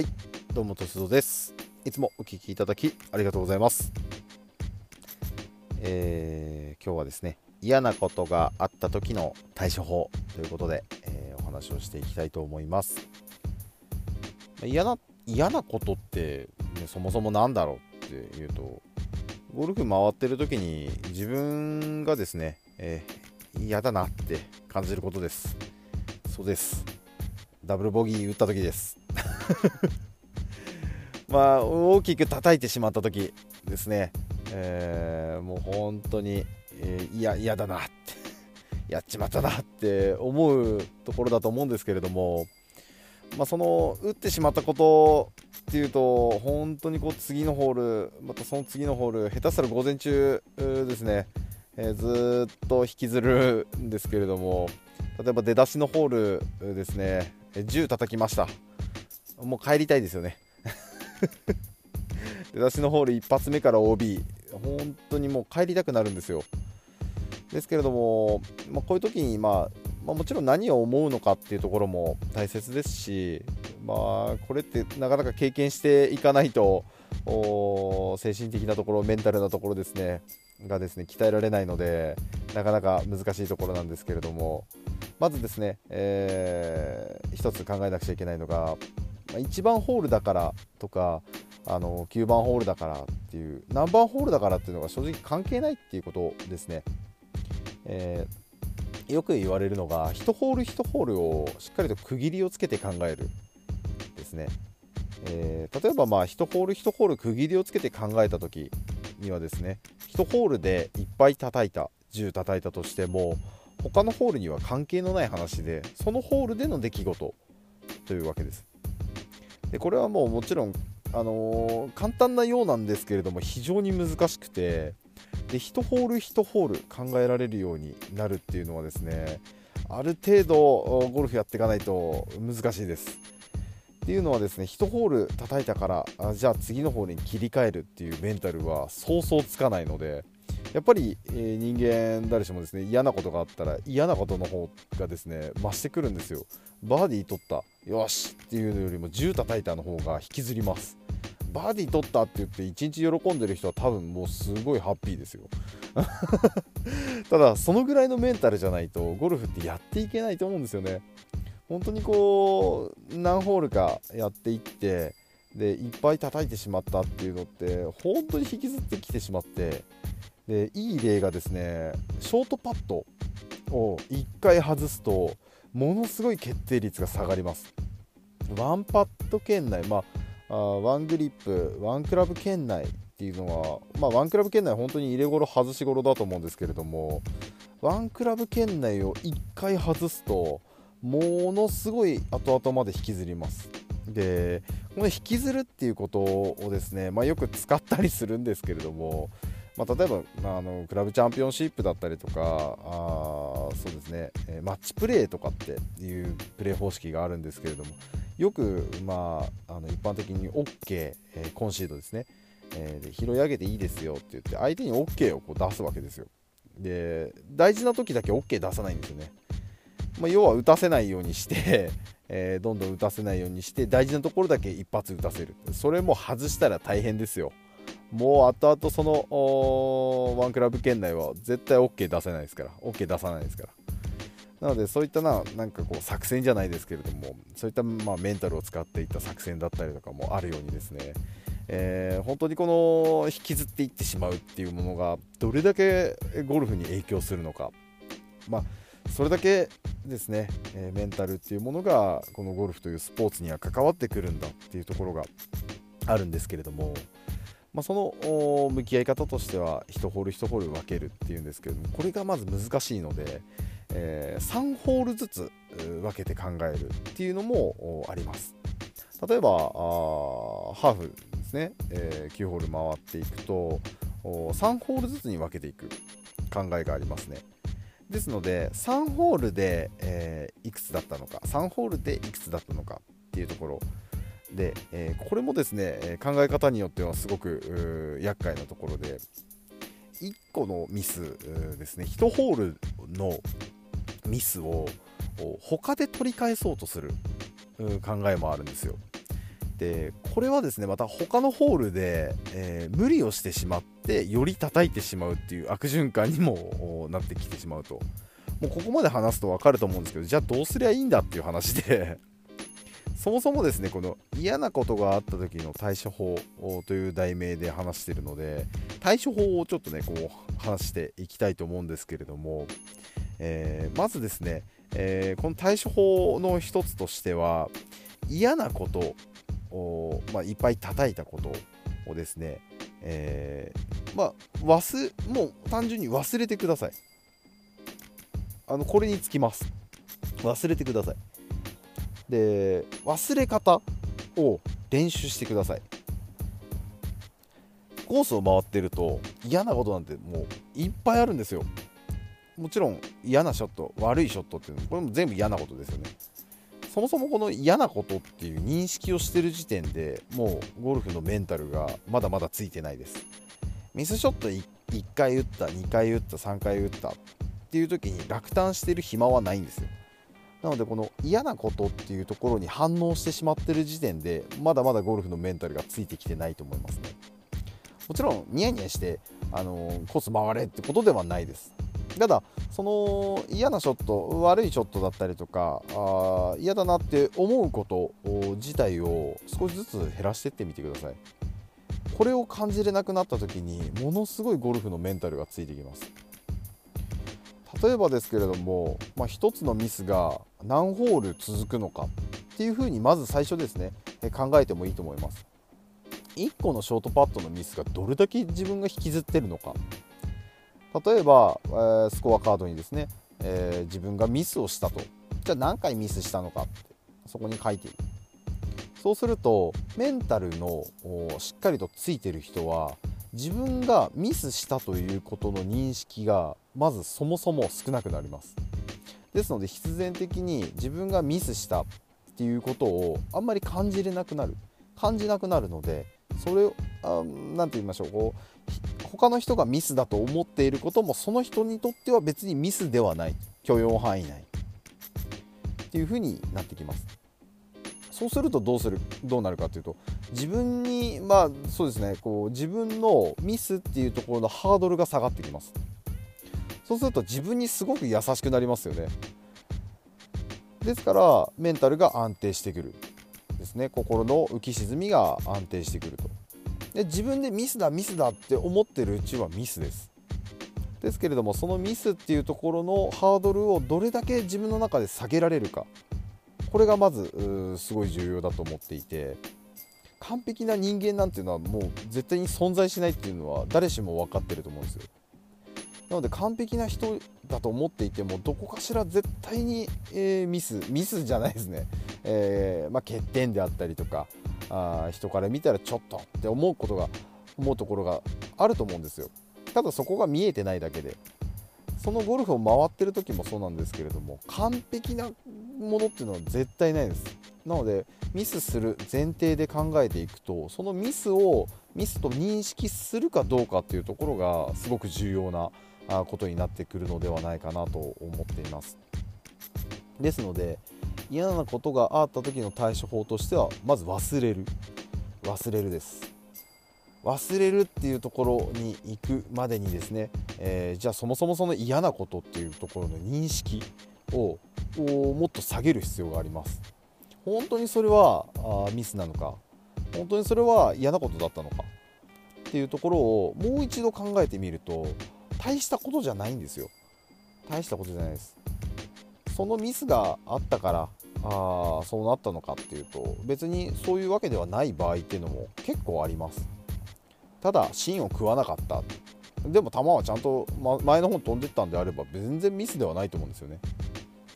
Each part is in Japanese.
はい。どうもとしぞです。いつもお聞きいただきありがとうございます。えー、今日はですね嫌なことがあった時の対処法ということで、えー、お話をしていきたいと思います。嫌な嫌なことって、ね、そもそも何だろうっていうとゴルフ回ってる時に自分がですね、えー、嫌だなって感じることです。そうです。ダブルボギー打った時です。まあ大きく叩いてしまった時ですね、えー、もう本当に、えー、いや嫌だなって やっちまったなって思うところだと思うんですけれども、まあ、その打ってしまったことっていうと本当にこう次のホールまたその次のホール下手したら午前中ですね、えー、ずっと引きずるんですけれども例えば出だしのホールですね10叩きました。もう帰りたいですよね。出だしのホール一発目から OB 本当にもう帰りたくなるんですよ。ですけれども、まあ、こういう時に、まあ、まあ、もちろん何を思うのかっていうところも大切ですし、まあ、これってなかなか経験していかないと精神的なところメンタルなところですねがですね鍛えられないのでなかなか難しいところなんですけれどもまずですね、えー、一つ考えなくちゃいけないのが1番ホールだからとかあの9番ホールだからっていう何番ホールだからっていうのが正直関係ないっていうことですね、えー、よく言われるのが1ホール1ホールをしっかりと区切りをつけて考えるですね、えー、例えばまあ1ホール1ホール区切りをつけて考えた時にはですね1ホールでいっぱい叩いた10叩いたとしても他のホールには関係のない話でそのホールでの出来事というわけです。でこれはもうもちろん、あのー、簡単なようなんですけれども非常に難しくてで1ホール1ホール考えられるようになるっていうのはですねある程度ゴルフやっていかないと難しいです。っていうのはですね1ホール叩いたからあじゃあ次のホールに切り替えるっていうメンタルはそうそうつかないのでやっぱり、えー、人間誰しもですね嫌なことがあったら嫌なことの方がですね増してくるんですよ。バーディー取った。よし。っていうのよりも10叩いたの方が引きずります。バーディー取ったって言って1日喜んでる人は多分もうすごいハッピーですよ。ただそのぐらいのメンタルじゃないとゴルフってやっていけないと思うんですよね。本当にこう何ホールかやっていってでいっぱい叩いてしまったっていうのって本当に引きずってきてしまってでいい例がですねショートパットを1回外すとものすごい決定率が下がります。ワンパット圏内、まあ、あワングリップワンクラブ圏内っていうのは、まあ、ワンクラブ圏内本当に入れ頃外し頃だと思うんですけれどもワンクラブ圏内を1回外すとものすごい後々まで引きずります。でこの引きずるっていうことをですね、まあ、よく使ったりするんですけれどもまあ、例えば、あ、のクラブチャンピオンシップだったりとかあそうですね、え、マッチプレーとかっていうプレー方式があるんですけれどもよく、まあ、あの一般的に OK、えー、コンシードですね、えー、で拾い上げていいですよって言って相手に OK をこう出すわけですよ。で大事な時だけ OK 出さないんですよね、まあ、要は打たせないようにして えー、どんどん打たせないようにして大事なところだけ一発打たせる。それも外したら大変ですよ。もう後々そのワンクラブ圏内は絶対 OK 出せないですから。OK 出さないですから。なのでそういったななんかこう作戦じゃないですけれどもそういったまあメンタルを使っていった作戦だったりとかもあるようにですね、えー、本当にこの引きずっていってしまうっていうものがどれだけゴルフに影響するのか。まあそれだけですね、えー、メンタルっていうものがこのゴルフというスポーツには関わってくるんだっていうところがあるんですけれども、まあ、その向き合い方としては1ホール1ホール分けるっていうんですけれどもこれがまず難しいので、えー、3ホールずつ分けて考えるっていうのもあります。例えばハーフですね、えー、9ホール回っていくと3ホールずつに分けていく考えがありますね。ですので3ホールで、えー、いくつだったのか3ホールでいくつだったのかっていうところで、えー、これもですね考え方によってはすごく厄介なところで1個のミスですね1ホールのミスを他で取り返そうとする考えもあるんですよ。でこれはですねまた他のホールで、えー、無理をしてしまってより叩いてしまうっていう悪循環にもなってきてしまうと。もうここまで話すと分かると思うんですけどじゃあどうすりゃいいんだっていう話で。そもそもですねこの嫌なことがあった時の対処法という題名で話しているので対処法をちょっとねこう話していきたいと思うんですけれども、えー、まずですね、えー、この対処法の一つとしては嫌なことを、まあ、いっぱい叩いたことをですね、えー、まあ、忘もう単純に忘れてください。あのこれにつきます。忘れてください。で忘れ方を練習してください。コースを回ってると嫌なことなんてもういっぱいあるんですよ。もちろん嫌なショット悪いショットっていうのこれも全部嫌なことですよね。そもそもこの嫌なことっていう認識をしてる時点でもうゴルフのメンタルがまだまだついてないです。ミスショット 1, 1回打った2回打った3回打ったっていう時に落胆してる暇はないんですよ。なのでこの嫌なことっていうところに反応してしまってる時点でまだまだゴルフのメンタルがついてきてないと思いますね。もちろんニヤニヤして、あの、コース回れってことではないです。ただその嫌なショット悪いショットだったりとかあ嫌だなって思うこと自体を少しずつ減らしてってみてください。これを感じれなくなった時にものすごいゴルフのメンタルがついてきます。例えばですけれども、まあ、1つのミスが何ホール続くのかっていうふうにまず最初ですね考えてもいいと思います。1個のショートパットのミスがどれだけ自分が引きずってるのか。例えば、えー、スコアカードにですね、えー、自分がミスをしたと。じゃあ何回ミスしたのかってそこに書いている。そうするとメンタルのしっかりとついてる人は自分がミスしたということの認識がまずそもそも少なくなります。ですので必然的に自分がミスしたっていうことをあんまり感じれなくなる。感じなくなるのでそれを何て言いましょうこう他の人がミスだと思っていることもその人にとっては別にミスではない。許容範囲内。っていう風になってきます。そうするとどうする？どうなるかというと自分にまあそうですねこう自分のミスっていうところのハードルが下がってきます。そうすると自分にすごく優しくなりますよね。ですからメンタルが安定してくるですね。心の浮き沈みが安定してくると。で自分でミスだミスだって思ってるうちはミスです。ですけれどもそのミスっていうところのハードルをどれだけ自分の中で下げられるか。これがまずすごい重要だと思っていて。完璧な人間なんていうのはもう絶対に存在しないっていうのは誰しも分かってると思うんですよ。なので完璧な人だと思っていてもどこかしら絶対に、えー、ミスミスじゃないですね、えー、まあ、欠点であったりとかあ人から見たらちょっとって思うことが思うところがあると思うんですよ。ただそこが見えてないだけで。そのゴルフを回ってる時もそうなんですけれども完璧なものっていうのは絶対ないです。なのでミスする前提で考えていくとそのミスをミスと認識するかどうかっていうところがすごく重要なことになってくるのではないかなと思っています。ですので嫌なことがあった時の対処法としてはまず忘れる。忘れるです。忘れるっていうところに行くまでにですね、えー、じゃあそもそもその嫌なことっていうところの認識をもっと下げる必要があります。本当にそれはあミスなのか？本当にそれは嫌なことだったのか？っていうところをもう一度考えてみると大したことじゃないんですよ。大したことじゃないです。そのミスがあったからあそうなったのかっていうと別にそういうわけではない場合っていうのも結構あります。ただ芯を食わなかった。でも球はちゃんと前の方に飛んでったんであれば全然ミスではないと思うんですよね。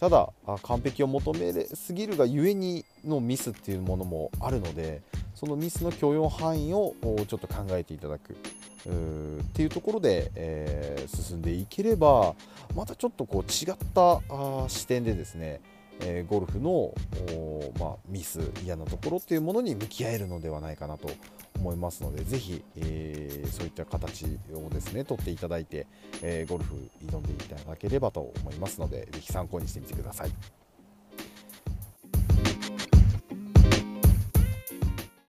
ただ完璧を求めすぎるがゆえにのミスっていうものもあるのでそのミスの許容範囲をちょっと考えていただくっていうところで、えー、進んでいければまたちょっとこう違ったあ視点でですね、えー、ゴルフの、まあ、ミス嫌なところっていうものに向き合えるのではないかなと思いますのでぜひ、えー、そういった形をですね取っていただいて、えゴルフ挑んでいただければと思いますのでぜひ参考にしてみてください。